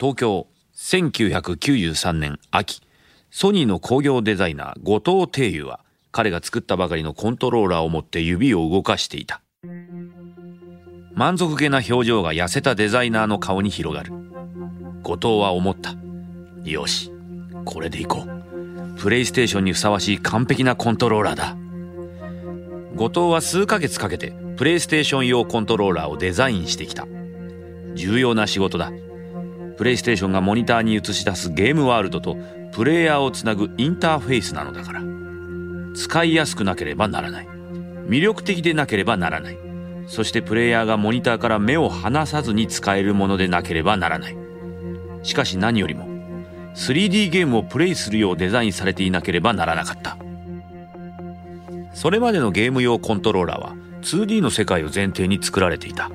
東京1993年秋。ソニーの工業デザイナー後藤定優は彼が作ったばかりのコントローラーを持って指を動かしていた。満足げな表情が痩せたデザイナーの顔に広がる。後藤は思った。よしこれでいこう。プレイステーションにふさわしい完璧なコントローラーだ。後藤は数ヶ月かけてプレイステーション用コントローラーをデザインしてきた。重要な仕事だ。プレイステーションがモニターに映し出すゲームワールドとプレイヤーをつなぐインターフェースなのだから。使いやすくなければならない。魅力的でなければならない。そしてプレイヤーがモニターから目を離さずに使えるものでなければならない。しかし何よりも 3D ゲームをプレイするようデザインされていなければならなかった。それまでのゲーム用コントローラーは 2D の世界を前提に作られていた。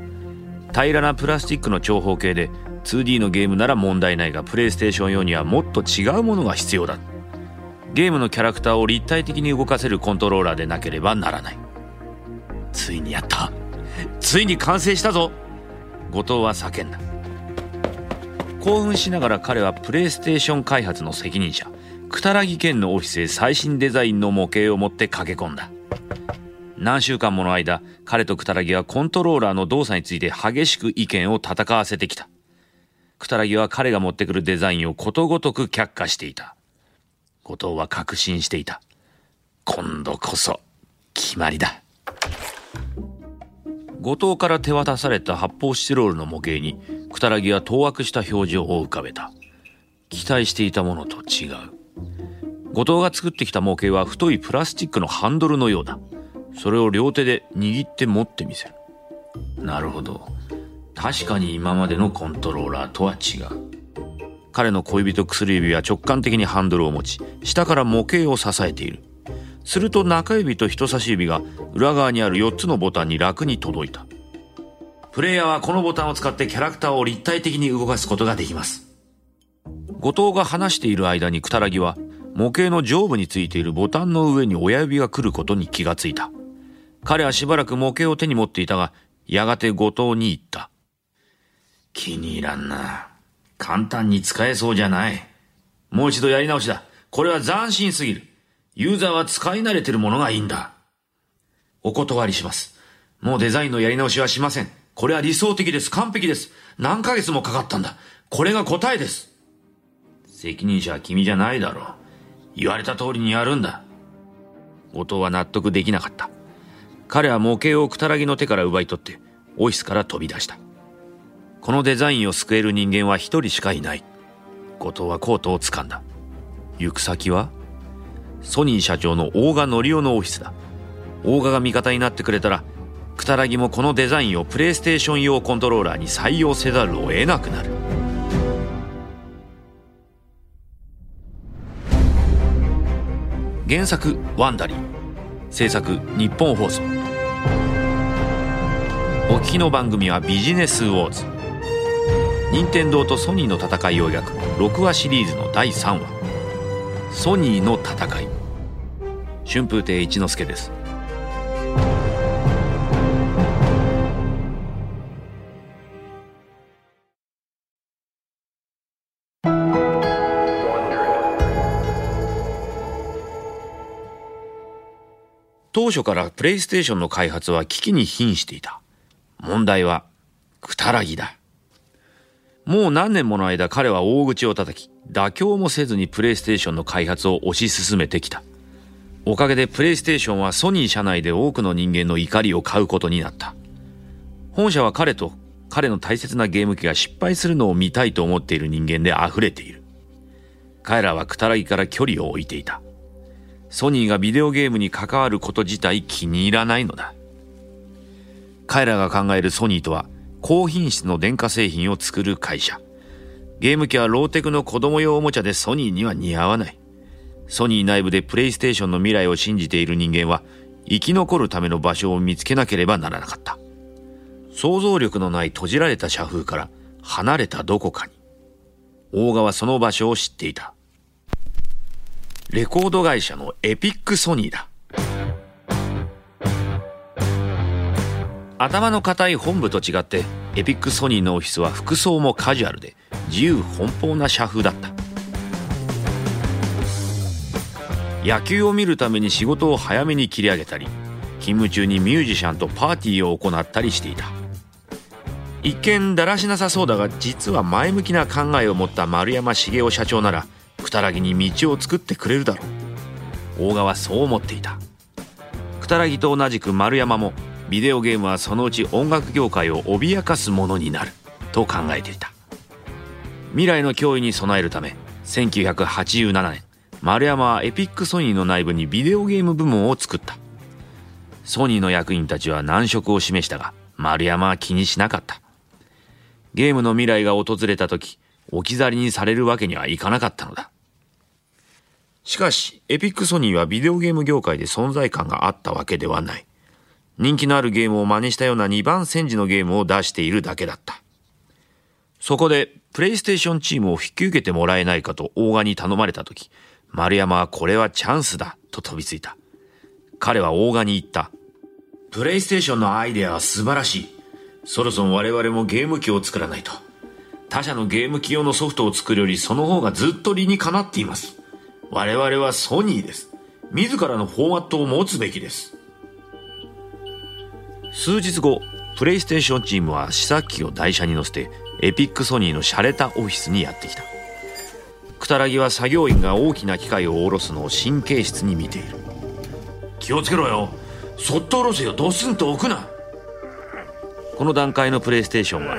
平らなプラスチックの長方形で 2D のゲームなら問題ないがプレイステーション用にはもっと違うものが必要だ。ゲームのキャラクターを立体的に動かせるコントローラーでなければならない。ついにやった。ついに完成したぞ。後藤は叫んだ。興奮しながら彼はプレイステーション開発の責任者。くたらぎ県のオフィスへ最新デザインの模型を持って駆け込んだ。何週間もの間彼とくたらぎはコントローラーの動作について激しく意見を戦わせてきた。くたらぎは彼が持ってくるデザインをことごとく却下していた。後藤は確信していた。今度こそ決まりだ。後藤から手渡された発泡スチロールの模型にくたらぎは当惑した表情を浮かべた。期待していたものと違う。後藤が作ってきた模型は太いプラスチックのハンドルのようだ。それを両手で握って持ってみせる。なるほど。確かに今までのコントローラーとは違う。彼の恋人薬指は直感的にハンドルを持ち下から模型を支えている。すると中指と人差し指が裏側にある4つのボタンに楽に届いた。プレイヤーはこのボタンを使ってキャラクターを立体的に動かすことができます。後藤が話している間にくたらぎは模型の上部についているボタンの上に親指が来ることに気がついた。彼はしばらく模型を手に持っていたがやがて後藤に言った。気に入らんな簡単に使えそうじゃないもう一度やり直しだこれは斬新すぎるユーザーは使い慣れてるものがいいんだ。お断りします。もうデザインのやり直しはしません。これは理想的です。完璧です。何ヶ月もかかったんだ。これが答えです。責任者は君じゃないだろう。言われた通りにやるんだ。後藤は納得できなかった。彼は模型をくたらぎの手から奪い取って、オフィスから飛び出した。このデザインを救える人間は一人しかいない。後藤はコートを掴んだ。行く先はソニー社長の大賀則夫のオフィスだ。大賀が味方になってくれたらくたらぎもこのデザインをプレイステーション用コントローラーに採用せざるを得なくなる。原作「ワンダリー」制作日本放送。お聞きの番組はビジネスウォーズ。任天堂とソニーの戦いを描く6話シリーズの第3話。ソニーの戦い。春風亭一之輔です。当初からプレイステーションの開発は危機に瀕していた。問題はくたらぎだ。もう何年もの間彼は大口を叩き妥協もせずにプレイステーションの開発を推し進めてきた。おかげでプレイステーションはソニー社内で多くの人間の怒りを買うことになった。本社は彼と彼の大切なゲーム機が失敗するのを見たいと思っている人間で溢れている。彼らはくたらぎから距離を置いていた。ソニーがビデオゲームに関わること自体気に入らないのだ。彼らが考えるソニーとは高品質の電化製品を作る会社。ゲーム機はローテクの子供用おもちゃでソニーには似合わない。ソニー内部でプレイステーションの未来を信じている人間は生き残るための場所を見つけなければならなかった。想像力のない閉じられた社風から離れたどこかに。大川はその場所を知っていた。レコード会社のエピックソニーだ。頭の固い本部と違ってエピックソニーのオフィスは服装もカジュアルで自由奔放な社風だった。野球を見るために仕事を早めに切り上げたり勤務中にミュージシャンとパーティーを行ったりしていた。一見だらしなさそうだが実は前向きな考えを持った丸山茂雄社長ならくたらぎに道を作ってくれるだろう。大賀はそう思っていた。くたらぎと同じく丸山もビデオゲームはそのうち音楽業界を脅かすものになる。と考えていた。未来の脅威に備えるため1987年丸山はエピックソニーの内部にビデオゲーム部門を作った。ソニーの役員たちは難色を示したが丸山は気にしなかった。ゲームの未来が訪れた時置き去りにされるわけにはいかなかったのだ。しかしエピックソニーはビデオゲーム業界で存在感があったわけではない。人気のあるゲームを真似したような2番煎じのゲームを出しているだけだった。そこでプレイステーションチームを引き受けてもらえないかと大賀に頼まれた時丸山はこれはチャンスだと飛びついた。彼は大賀に言った。プレイステーションのアイデアは素晴らしい。そろそろ我々もゲーム機を作らないと。他社のゲーム機用のソフトを作るよりその方がずっと理にかなっています。我々はソニーです。自らのフォーマットを持つべきです。数日後プレイステーションチームは試作機を台車に乗せてエピックソニーの洒落たオフィスにやってきた。久夛良木は作業員が大きな機械を下ろすのを神経質に見ている。気をつけろよ。そっと下ろせよ。ドスンと置くな。この段階のプレイステーションは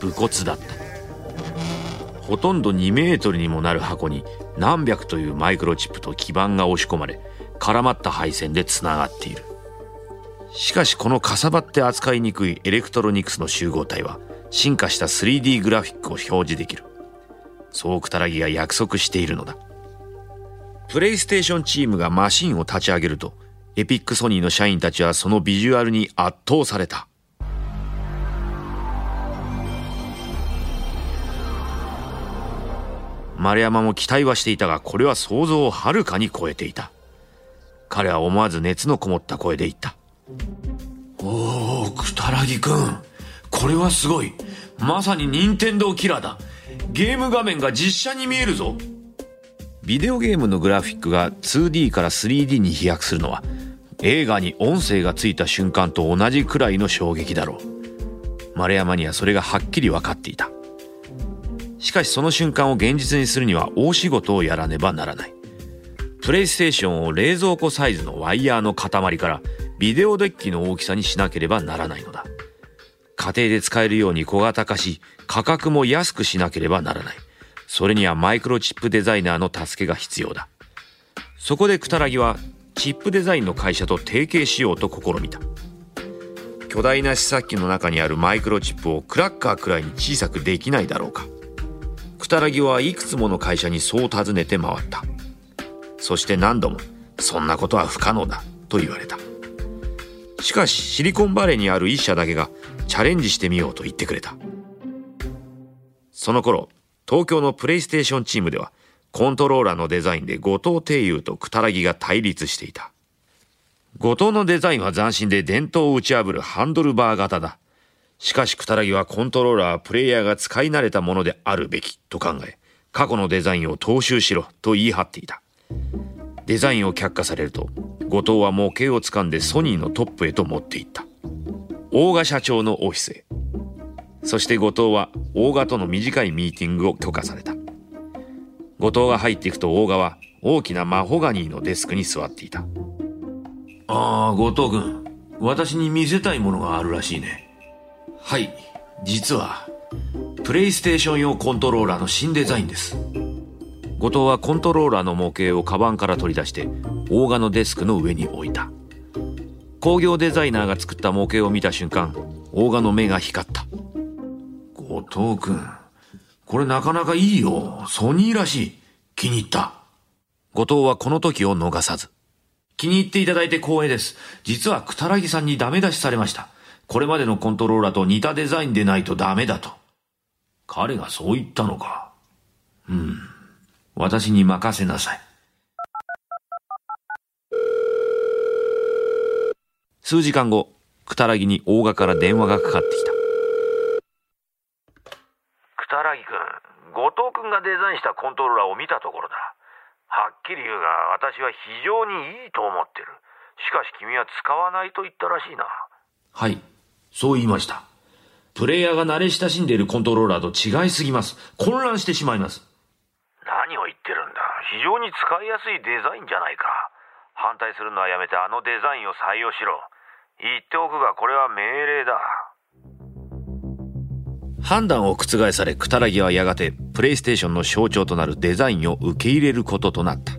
武骨だった。ほとんど2メートルにもなる箱に何百というマイクロチップと基板が押し込まれ絡まった配線でつながっている。しかしこのかさばって扱いにくいエレクトロニクスの集合体は進化した 3D グラフィックを表示できる。そうくたらぎが約束しているのだ。プレイステーションチームがマシンを立ち上げるとエピックソニーの社員たちはそのビジュアルに圧倒された。丸山も期待はしていたがこれは想像をはるかに超えていた。彼は思わず熱のこもった声で言った。おおくたらぎくん。これはすごい。まさに任天堂キラーだ。ゲーム画面が実写に見えるぞ。ビデオゲームのグラフィックが 2D から 3D に飛躍するのは映画に音声がついた瞬間と同じくらいの衝撃だろう。丸山にはそれがはっきり分かっていた。しかしその瞬間を現実にするには大仕事をやらねばならない。プレイステーションを冷蔵庫サイズのワイヤーの塊からビデオデッキの大きさにしなければならないのだ。家庭で使えるように小型化し価格も安くしなければならない。それにはマイクロチップデザイナーの助けが必要だ。そこでくたらぎはチップデザインの会社と提携しようと試みた。巨大な試作機の中にあるマイクロチップをクラッカーくらいに小さくできないだろうか。くたらぎはいくつもの会社にそう尋ねて回った。そして何度もそんなことは不可能だと言われた。しかしシリコンバレーにある一社だけがチャレンジしてみようと言ってくれた。その頃東京のプレイステーションチームではコントローラーのデザインで後藤帝友とくたらぎが対立していた。後藤のデザインは斬新で伝統を打ち破るハンドルバー型だ。しかしくたらぎはコントローラーはプレイヤーが使い慣れたものであるべきと考え過去のデザインを踏襲しろと言い張っていた。デザインを却下されると後藤は模型を掴んでソニーのトップへと持っていった。大賀社長のオフィスへ。そして後藤は大賀との短いミーティングを許可された。後藤が入っていくと大賀は大きなマホガニーのデスクに座っていた。ああ後藤君。私に見せたいものがあるらしいね。はい実は。プレイステーション用コントローラーの新デザインです後藤はコントローラーの模型をカバンから取り出して大賀のデスクの上に置いた。工業デザイナーが作った模型を見た瞬間大賀の目が光った。後藤君これなかなかいいよ。ソニーらしい。気に入った。後藤はこの時を逃さず。気に入っていただいて光栄です。実はくたらぎさんにダメ出しされました。これまでのコントローラーと似たデザインでないとダメだと。彼がそう言ったのか。うん。私に任せなさい。数時間後、くたらぎに大賀から電話がかかってきた。くたらぎくん、がデザインしたコントローラーを見たところだ。はっきり言うが私は非常にいいと思ってる。しかし君は使わないと言ったらしいな。はいそう言いました。プレイヤーが慣れ親しんでいるコントローラーと違いすぎます。混乱してしまいます何を言ってるんだ非常に使いやすいデザインじゃないか反対するのはやめてあのデザインを採用しろ言っておくがこれは命令だ判断を覆され、クタラギはやがて、プレイステーションの象徴となるデザインを受け入れることとなった。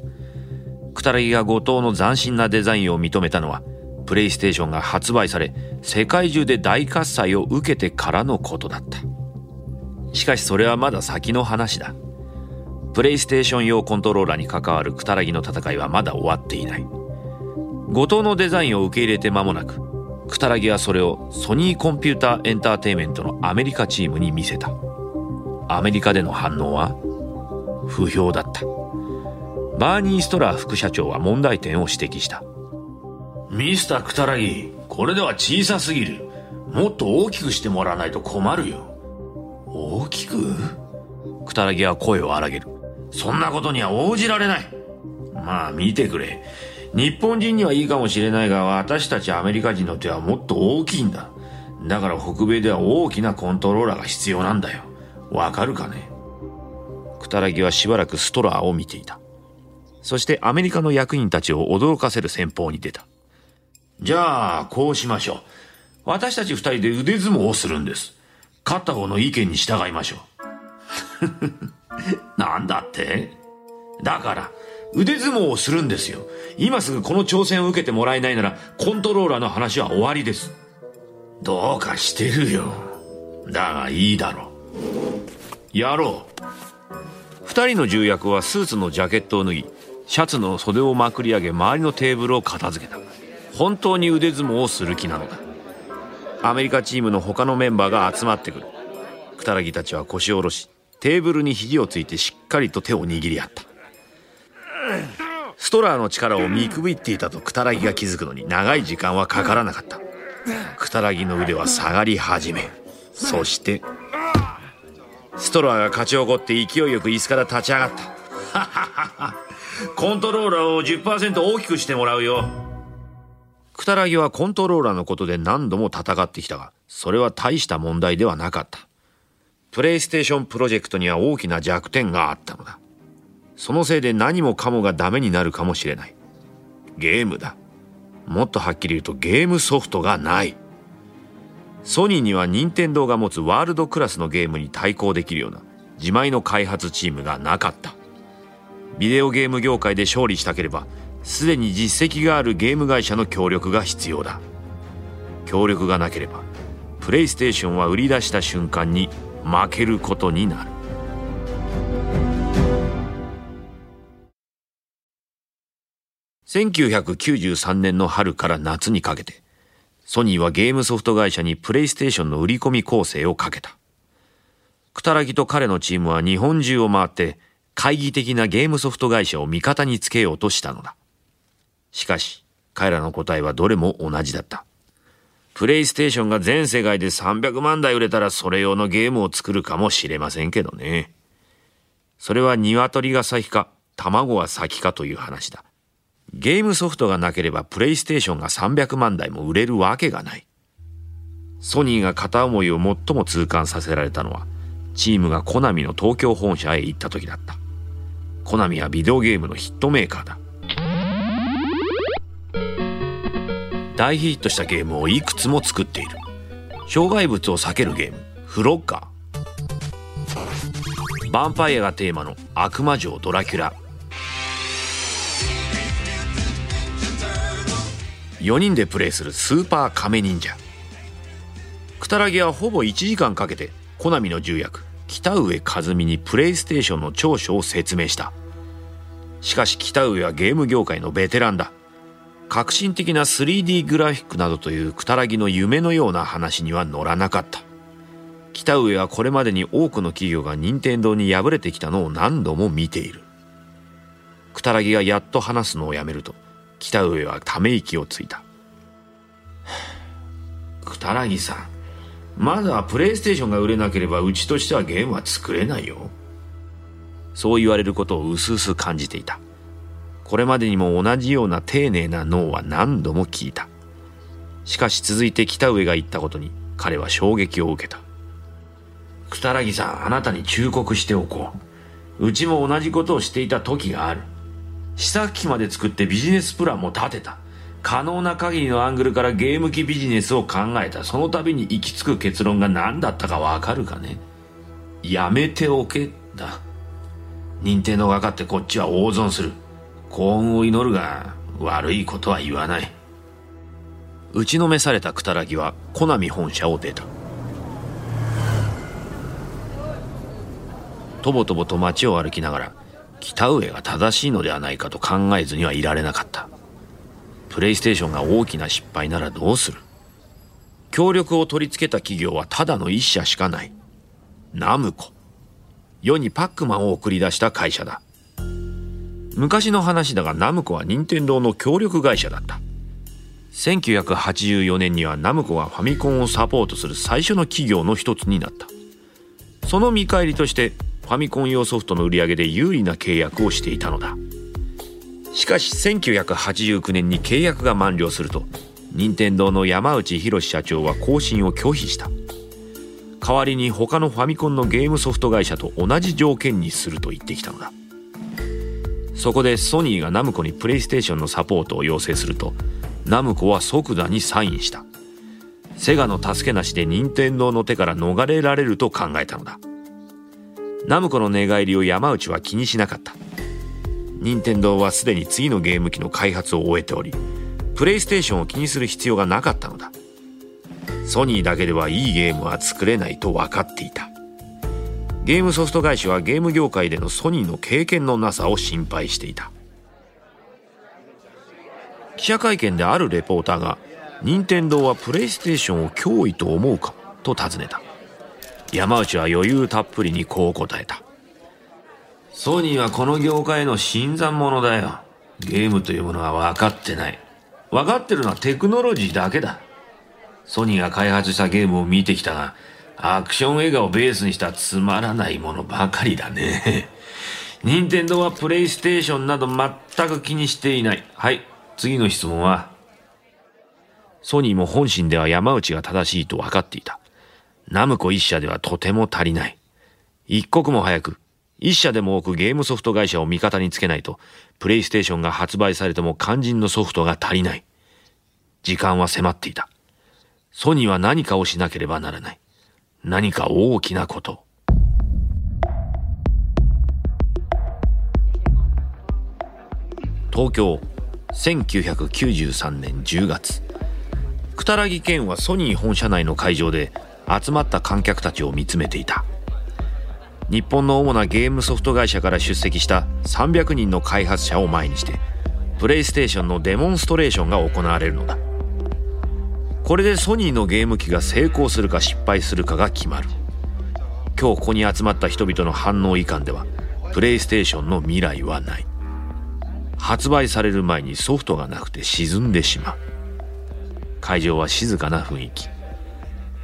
クタラギが後藤の斬新なデザインを認めたのは、プレイステーションが発売され、世界中で大喝采を受けてからのことだった。しかしそれはまだ先の話だ。プレイステーション用コントローラーに関わるクタラギの戦いはまだ終わっていない。後藤のデザインを受け入れて間もなく、クタラギはそれをソニーコンピューターエンターテイメントのアメリカチームに見せた。アメリカでの反応は不評だった。バーニー・ストラー副社長は問題点を指摘した。ミスター・クタラギ、これでは小さすぎる。もっと大きくしてもらわないと困るよ。大きく？クタラギは声を荒げる。そんなことには応じられない。まあ見てくれ。日本人にはいいかもしれないが、私たちアメリカ人の手はもっと大きいんだ。だから北米では大きなコントローラーが必要なんだよ。わかるかね？クタラギはしばらくストラーを見ていた。そしてアメリカの役員たちを驚かせる戦法に出た。じゃあ、こうしましょう。私たち二人で腕相撲をするんです。勝った方の意見に従いましょう。なんだって？だから、腕相撲をするんですよ。今すぐこの挑戦を受けてもらえないなら、コントローラーの話は終わりです。どうかしてるよ。だがいいだろう。やろう。二人の重役はスーツのジャケットを脱ぎ、シャツの袖をまくり上げ、周りのテーブルを片付けた。本当に腕相撲をする気なのだ。アメリカチームの他のメンバーが集まってくる。クタラギたちは腰を下ろし、テーブルに肘をついてしっかりと手を握り合った。ストラーの力を見くびっていたとクタラギが気づくのに長い時間はかからなかった。クタラギの腕は下がり始めそしてストラーが勝ち起こって勢いよく椅子から立ち上がった。コントローラーを10%大きくしてもらうよ。クタラギはコントローラーのことで何度も戦ってきたがそれは大した問題ではなかった。プレイステーションプロジェクトには大きな弱点があったのだそのせいで何もかもがダメになるかもしれない。ゲームだ。もっとはっきり言うとゲームソフトがない。ソニーには任天堂が持つワールドクラスのゲームに対抗できるような自前の開発チームがなかった。ビデオゲーム業界で勝利したければ、すでに実績があるゲーム会社の協力が必要だ。協力がなければ、プレイステーションは売り出した瞬間に負けることになる。1993年の春から夏にかけて、ソニーはゲームソフト会社にプレイステーションの売り込み構成をかけた。クタラギと彼のチームは日本中を回って懐疑的なゲームソフト会社を味方につけようとしたのだ。しかし、彼らの答えはどれも同じだった。プレイステーションが全世界で300万台売れたらそれ用のゲームを作るかもしれませんけどね。それは鶏が先か卵が先かという話だ。ゲームソフトがなければプレイステーションが300万台も売れるわけがない。ソニーが片思いを最も痛感させられたのは、チームがコナミの東京本社へ行った時だった。コナミはビデオゲームのヒットメーカーだ。大ヒットしたゲームをいくつも作っている。障害物を避けるゲーム、フロッガー。ヴァンパイアがテーマの悪魔城ドラキュラ。4人でプレイするスーパーカメ忍者。クタラギはほぼ1時間かけてコナミの重役北上和美にプレイステーションの長所を説明した。しかし北上はゲーム業界のベテランだ。革新的な 3D グラフィックなどというクタラギの夢のような話には乗らなかった北上はこれまでに多くの企業が任天堂に敗れてきたのを何度も見ているクタラギがやっと話すのをやめると北上はため息をついた。くたらぎさん、まだプレイステーションが売れなければうちとしてはゲームは作れないよ。そう言われることを薄々感じていたこれまでにも同じような丁寧なノーは何度も聞いた。しかし続いて北上が言ったことに彼は衝撃を受けた草薙さんあなたに忠告しておこう。うちも同じことをしていた時がある。試作機まで作ってビジネスプランも立てた。可能な限りのアングルからゲーム機ビジネスを考えた。その度に行き着く結論が何だったかわかるかねやめておけだ任天堂が勝ってこっちは大損する。幸運を祈るが悪いことは言わない。打ちのめされた草薙はコナミ本社を出た。とぼとぼと街を歩きながら北上が正しいのではないかと考えずにはいられなかった。プレイステーションが大きな失敗ならどうする？協力を取り付けた企業はただの一社しかない。ナムコ。世にパックマンを送り出した会社だ。昔の話だがナムコは任天堂の協力会社だった。1984年にはナムコがファミコンをサポートする最初の企業の一つになった。その見返りとしてファミコン用ソフトの売り上げで有利な契約をしていたのだ。しかし1989年に契約が満了すると任天堂の山内博社長は更新を拒否した。代わりに他のファミコンのゲームソフト会社と同じ条件にすると言ってきたのだ。そこでソニーがナムコにプレイステーションのサポートを要請するとナムコは即座にサインした。セガの助けなしで任天堂の手から逃れられると考えたのだ。ナムコの寝返りを山内は気にしなかった。任天堂はすでに次のゲーム機の開発を終えておりプレイステーションを気にする必要がなかったのだ。ソニーだけではいいゲームは作れないと分かっていた。ゲームソフト会社はゲーム業界でのソニーの経験のなさを心配していた。記者会見であるレポーターが任天堂はプレイステーションを脅威と思うか？と尋ねた。山内は余裕たっぷりにこう答えた。ソニーはこの業界の新参者だよ。ゲームというものは分かってない。分かってるのはテクノロジーだけだ。ソニーが開発したゲームを見てきたがアクション映画をベースにしたつまらないものばかりだね任天堂はプレイステーションなど全く気にしていないはい次の質問はソニーも本心では山内が正しいと分かっていた。ナムコ一社ではとても足りない。一刻も早く、一社でも多くゲームソフト会社を味方につけないと、プレイステーションが発売されても肝心のソフトが足りない。時間は迫っていた。ソニーは何かをしなければならない。何か大きなこと。東京、1993年10月。草薙健はソニー本社内の会場で集まった観客たちを見つめていた日本の主なゲームソフト会社から出席した300人の開発者を前にしてプレイステーションのデモンストレーションが行われるのだこれでソニーのゲーム機が成功するか失敗するかが決まる。今日ここに集まった人々の反応いかんではプレイステーションの未来はない。発売される前にソフトがなくて沈んでしまう。会場は静かな雰囲気。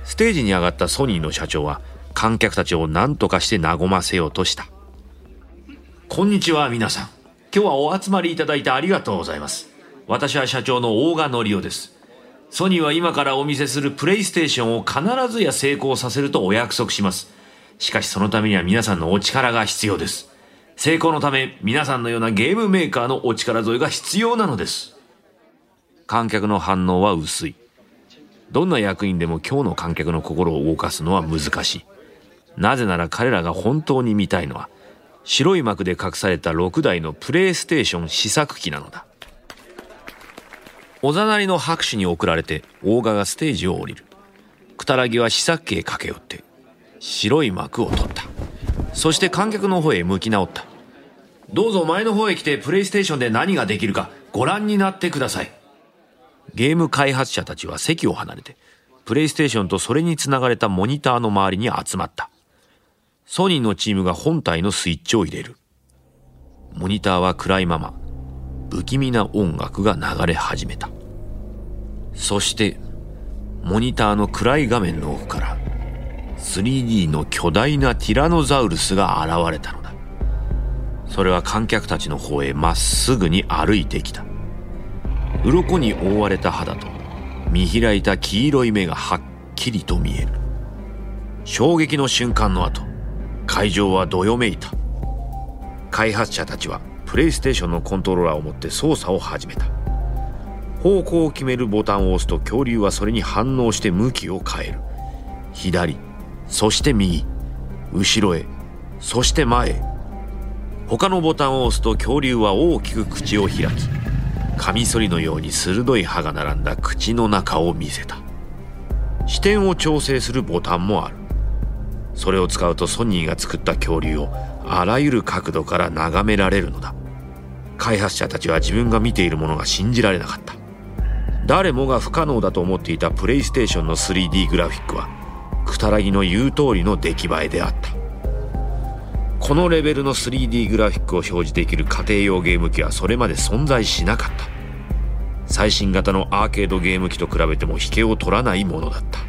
ステージに上がったソニーの社長は観客たちを何とかして和ませようとした。こんにちは皆さん。今日はお集まりいただいてありがとうございます。私は社長の大賀則夫です。ソニーは今からお見せするプレイステーションを必ずや成功させるとお約束します。しかしそのためには皆さんのお力が必要です。成功のため皆さんのようなゲームメーカーのお力添えが必要なのです。観客の反応は薄い。どんな役員でも今日の観客の心を動かすのは難しい。なぜなら彼らが本当に見たいのは白い幕で隠された6台のプレイステーション試作機なのだ。おざなりの拍手に送られて大賀がステージを降りる草薙は試作機へ駆け寄って白い幕を取ったそして観客の方へ向き直ったどうぞ前の方へ来てプレイステーションで何ができるかご覧になってくださいゲーム開発者たちは席を離れて、プレイステーションとそれにつながれたモニターの周りに集まった。ソニーのチームが本体のスイッチを入れる。モニターは暗いまま、不気味な音楽が流れ始めた。そして、モニターの暗い画面の奥から、3D の巨大なティラノザウルスが現れたのだ。それは観客たちの方へまっすぐに歩いてきた鱗に覆われた肌と見開いた黄色い目がはっきりと見える衝撃の瞬間の後会場はどよめいた開発者たちはプレイステーションのコントローラーを持って操作を始めた。方向を決めるボタンを押すと恐竜はそれに反応して向きを変える。左そして右。後ろへ。そして前へ。他のボタンを押すと恐竜は大きく口を開きカミソリのように鋭い歯が並んだ口の中を見せた。視点を調整するボタンもある。それを使うとソニーが作った恐竜をあらゆる角度から眺められるのだ。開発者たちは自分が見ているものが信じられなかった。誰もが不可能だと思っていたプレイステーションの 3D グラフィックはクタラギの言う通りの出来栄えであった。このレベルの 3D グラフィックを表示できる家庭用ゲーム機はそれまで存在しなかった。最新型のアーケードゲーム機と比べても引けを取らないものだった。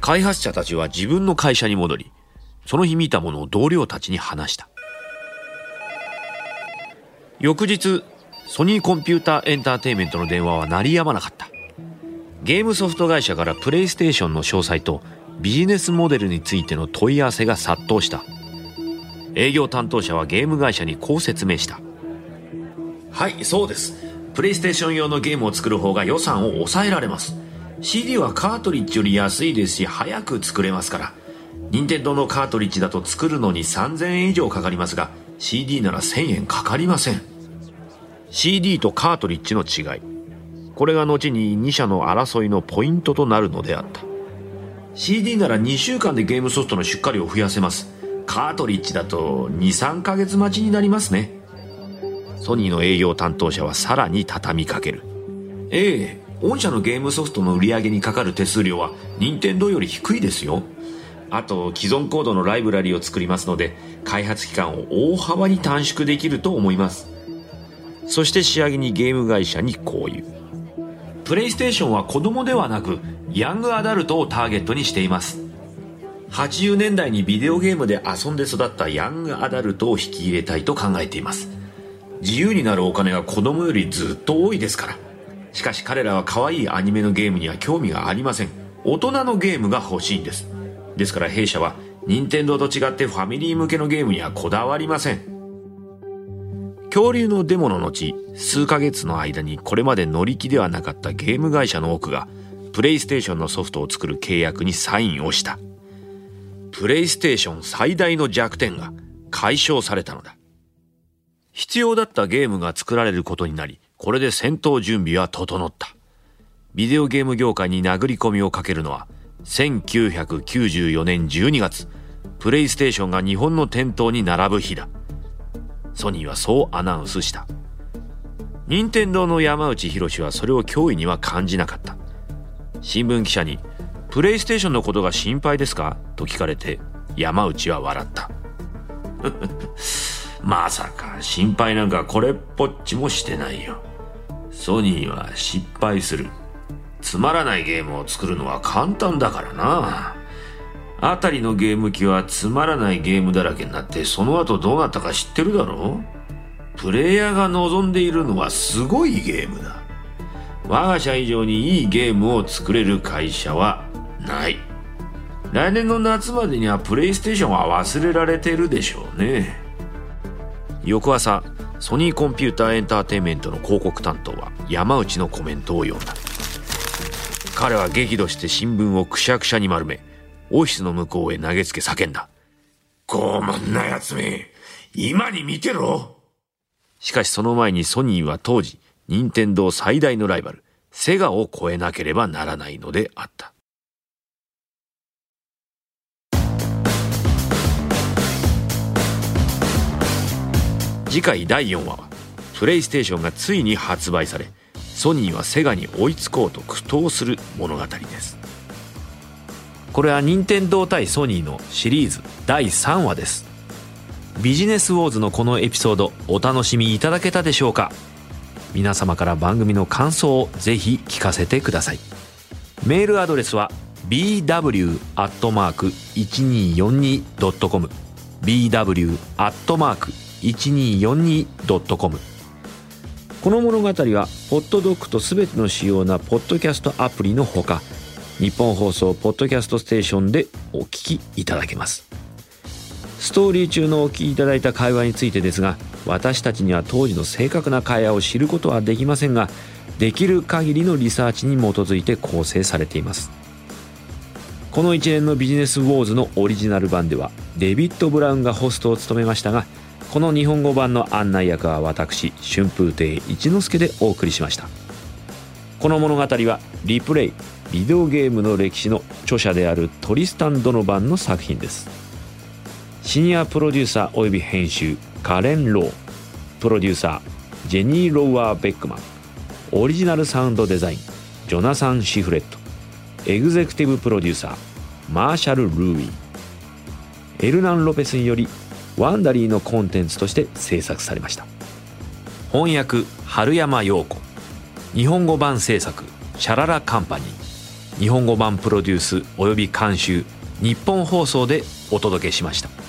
開発者たちは自分の会社に戻りその日見たものを同僚たちに話した。翌日ソニーコンピューターエンターテインメントの電話は鳴りやまなかった。ゲームソフト会社からプレイステーションの詳細とビジネスモデルについての問い合わせが殺到した。営業担当者はゲーム会社にこう説明した。はいそうです。プレイステーション用のゲームを作る方が予算を抑えられます。CD はカートリッジより安いですし早く作れますから。任天堂のカートリッジだと作るのに3000円以上かかりますが CD なら1000円かかりません。CD とカートリッジの違い。これが後に2社の争いのポイントとなるのであった。CD なら2週間でゲームソフトの出荷量を増やせます。カートリッジだと23ヶ月待ちになりますね。ソニーの営業担当者はさらに畳みかける。ええ御社のゲームソフトの売り上げにかかる手数料は任天堂より低いですよ。あと既存コードのライブラリを作りますので開発期間を大幅に短縮できると思います。そして仕上げにゲーム会社にこう言うプレイステーションは子供ではなくヤングアダルトをターゲットにしています。80年代にビデオゲームで遊んで育ったヤングアダルトを引き入れたいと考えています。自由になるお金が子供よりずっと多いですから。しかし彼らは可愛いアニメのゲームには興味がありません。大人のゲームが欲しいんです。ですから弊社は任天堂と違ってファミリー向けのゲームにはこだわりません。恐竜のデモの後数ヶ月の間にこれまで乗り気ではなかったゲーム会社の多くがプレイステーションのソフトを作る契約にサインをした。プレイステーション最大の弱点が解消されたのだ。必要だったゲームが作られることになりこれで戦闘準備は整った。ビデオゲーム業界に殴り込みをかけるのは1994年12月プレイステーションが日本の店頭に並ぶ日だ。ソニーはそうアナウンスした。任天堂の山内博はそれを脅威には感じなかった。新聞記者に「プレイステーションのことが心配ですか?」と聞かれて山内は笑った。まさか心配なんかこれっぽっちもしてないよ。ソニーは失敗する。つまらないゲームを作るのは簡単だからな。あたりのゲーム機はつまらないゲームだらけになってその後どうなったか知ってるだろう？プレイヤーが望んでいるのはすごいゲームだ。我が社以上にいいゲームを作れる会社はない。来年の夏までにはプレイステーションは忘れられてるでしょうね。翌朝ソニーコンピューターエンターテインメントの広告担当は山内のコメントを読んだ。彼は激怒して新聞をくしゃくしゃに丸めオフィスの向こうへ投げつけ叫んだ。傲慢な奴め。今に見てろ。しかしその前にソニーは当時任天堂最大のライバルセガを超えなければならないのであった。次回第4話はプレイステーションがついに発売されソニーはセガに追いつこうと苦闘する物語ですこれは任天堂対ソニーのシリーズ第3話です。ビジネスウォーズのこのエピソードお楽しみいただけたでしょうか？皆様から番組の感想をぜひ聞かせてください。メールアドレスは bw.1242.com bw.1242.com この物語はポッドドッグとすべての主要なポッドキャストアプリのほか日本放送ポッドキャストステーションでお聞きいただけます。ストーリー中のお聞きいただいた会話についてですが私たちには当時の正確な会話を知ることはできませんができる限りのリサーチに基づいて構成されています。この一連のビジネスウォーズのオリジナル版ではデビッド・ブラウンがホストを務めましたがこの日本語版の案内役は私春風亭一之輔でお送りしました。この物語はリプレイビデオゲームの歴史の著者であるトリスタン・ドノバンの作品です。シニアプロデューサー及び編集カレン・ロー。プロデューサージェニー・ロワー・ベックマン。オリジナルサウンドデザインジョナサン・シフレット。エグゼクティブプロデューサーマーシャル・ルーイエルナン・ロペスによりワンダリーのコンテンツとして制作されました。翻訳春山陽子。日本語版制作シャララカンパニー。日本語版プロデュースおよび監修ニッポン放送でお届けしました。